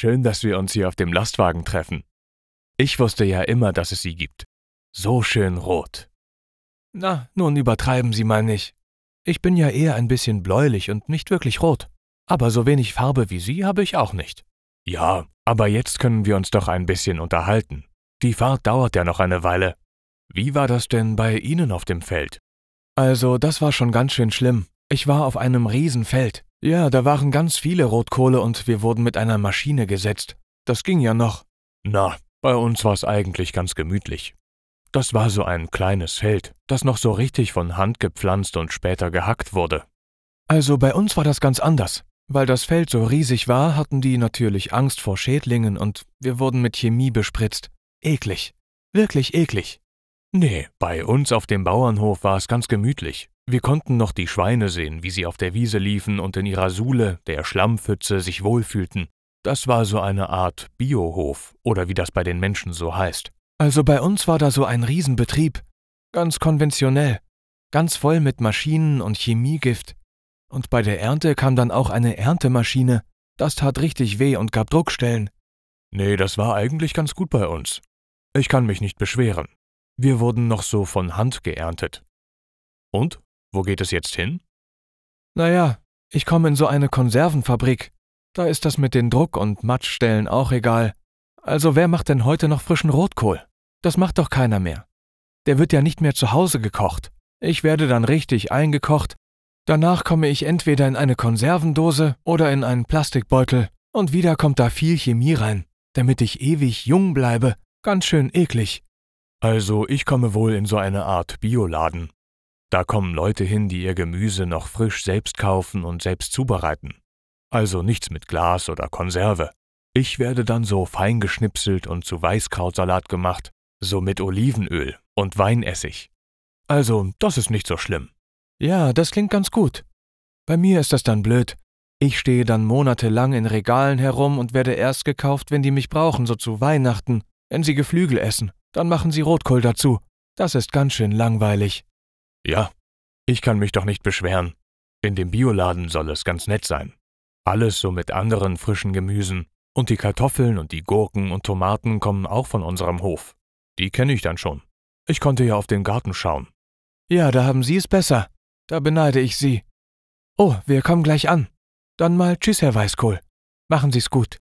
Schön, dass wir uns hier auf dem Lastwagen treffen. Ich wusste ja immer, dass es sie gibt. So schön rot. Na, nun übertreiben Sie mal nicht. Ich bin ja eher ein bisschen bläulich und nicht wirklich rot. Aber so wenig Farbe wie Sie habe ich auch nicht. Ja, aber jetzt können wir uns doch ein bisschen unterhalten. Die Fahrt dauert ja noch eine Weile. Wie war das denn bei Ihnen auf dem Feld? Also, das war schon ganz schön schlimm. Ich war auf einem Riesenfeld. Ja, da waren ganz viele Rotkohle und wir wurden mit einer Maschine gesetzt. Das ging ja noch. Na, bei uns war es eigentlich ganz gemütlich. Das war so ein kleines Feld, das noch so richtig von Hand gepflanzt und später gehackt wurde. Also bei uns war das ganz anders. Weil das Feld so riesig war, hatten die natürlich Angst vor Schädlingen und wir wurden mit Chemie bespritzt. Eklig. Wirklich eklig. Nee, bei uns auf dem Bauernhof war es ganz gemütlich. Wir konnten noch die Schweine sehen, wie sie auf der Wiese liefen und in ihrer Suhle, der Schlammpfütze, sich wohlfühlten. Das war so eine Art Biohof oder wie das bei den Menschen so heißt. Also bei uns war da so ein Riesenbetrieb. Ganz konventionell. Ganz voll mit Maschinen und Chemiegift. Und bei der Ernte kam dann auch eine Erntemaschine. Das tat richtig weh und gab Druckstellen. Nee, das war eigentlich ganz gut bei uns. Ich kann mich nicht beschweren. Wir wurden noch so von Hand geerntet. Und? Wo geht es jetzt hin? Naja, ich komme in so eine Konservenfabrik. Da ist das mit den Druck- und Matschstellen auch egal. Also wer macht denn heute noch frischen Rotkohl? Das macht doch keiner mehr. Der wird ja nicht mehr zu Hause gekocht. Ich werde dann richtig eingekocht. Danach komme ich entweder in eine Konservendose oder in einen Plastikbeutel. Und wieder kommt da viel Chemie rein, damit ich ewig jung bleibe. Ganz schön eklig. Also ich komme wohl in so eine Art Bioladen. Da kommen Leute hin, die ihr Gemüse noch frisch selbst kaufen und selbst zubereiten. Also nichts mit Glas oder Konserve. Ich werde dann so fein geschnipselt und zu Weißkrautsalat gemacht, so mit Olivenöl und Weinessig. Also, das ist nicht so schlimm. Ja, das klingt ganz gut. Bei mir ist das dann blöd. Ich stehe dann monatelang in Regalen herum und werde erst gekauft, wenn die mich brauchen, so zu Weihnachten. Wenn sie Geflügel essen, dann machen sie Rotkohl dazu. Das ist ganz schön langweilig. Ja, ich kann mich doch nicht beschweren. In dem Bioladen soll es ganz nett sein. Alles so mit anderen frischen Gemüsen. Und die Kartoffeln und die Gurken und Tomaten kommen auch von unserem Hof. Die kenne ich dann schon. Ich konnte ja auf den Garten schauen. Ja, da haben Sie es besser. Da beneide ich Sie. Oh, wir kommen gleich an. Dann mal Tschüss, Herr Weißkohl. Machen Sie's gut.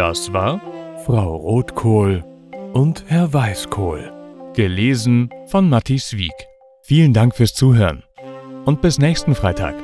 Das war Frau Rotkohl und Herr Weißkohl. Gelesen von Matti Wieg. Vielen Dank fürs Zuhören und bis nächsten Freitag.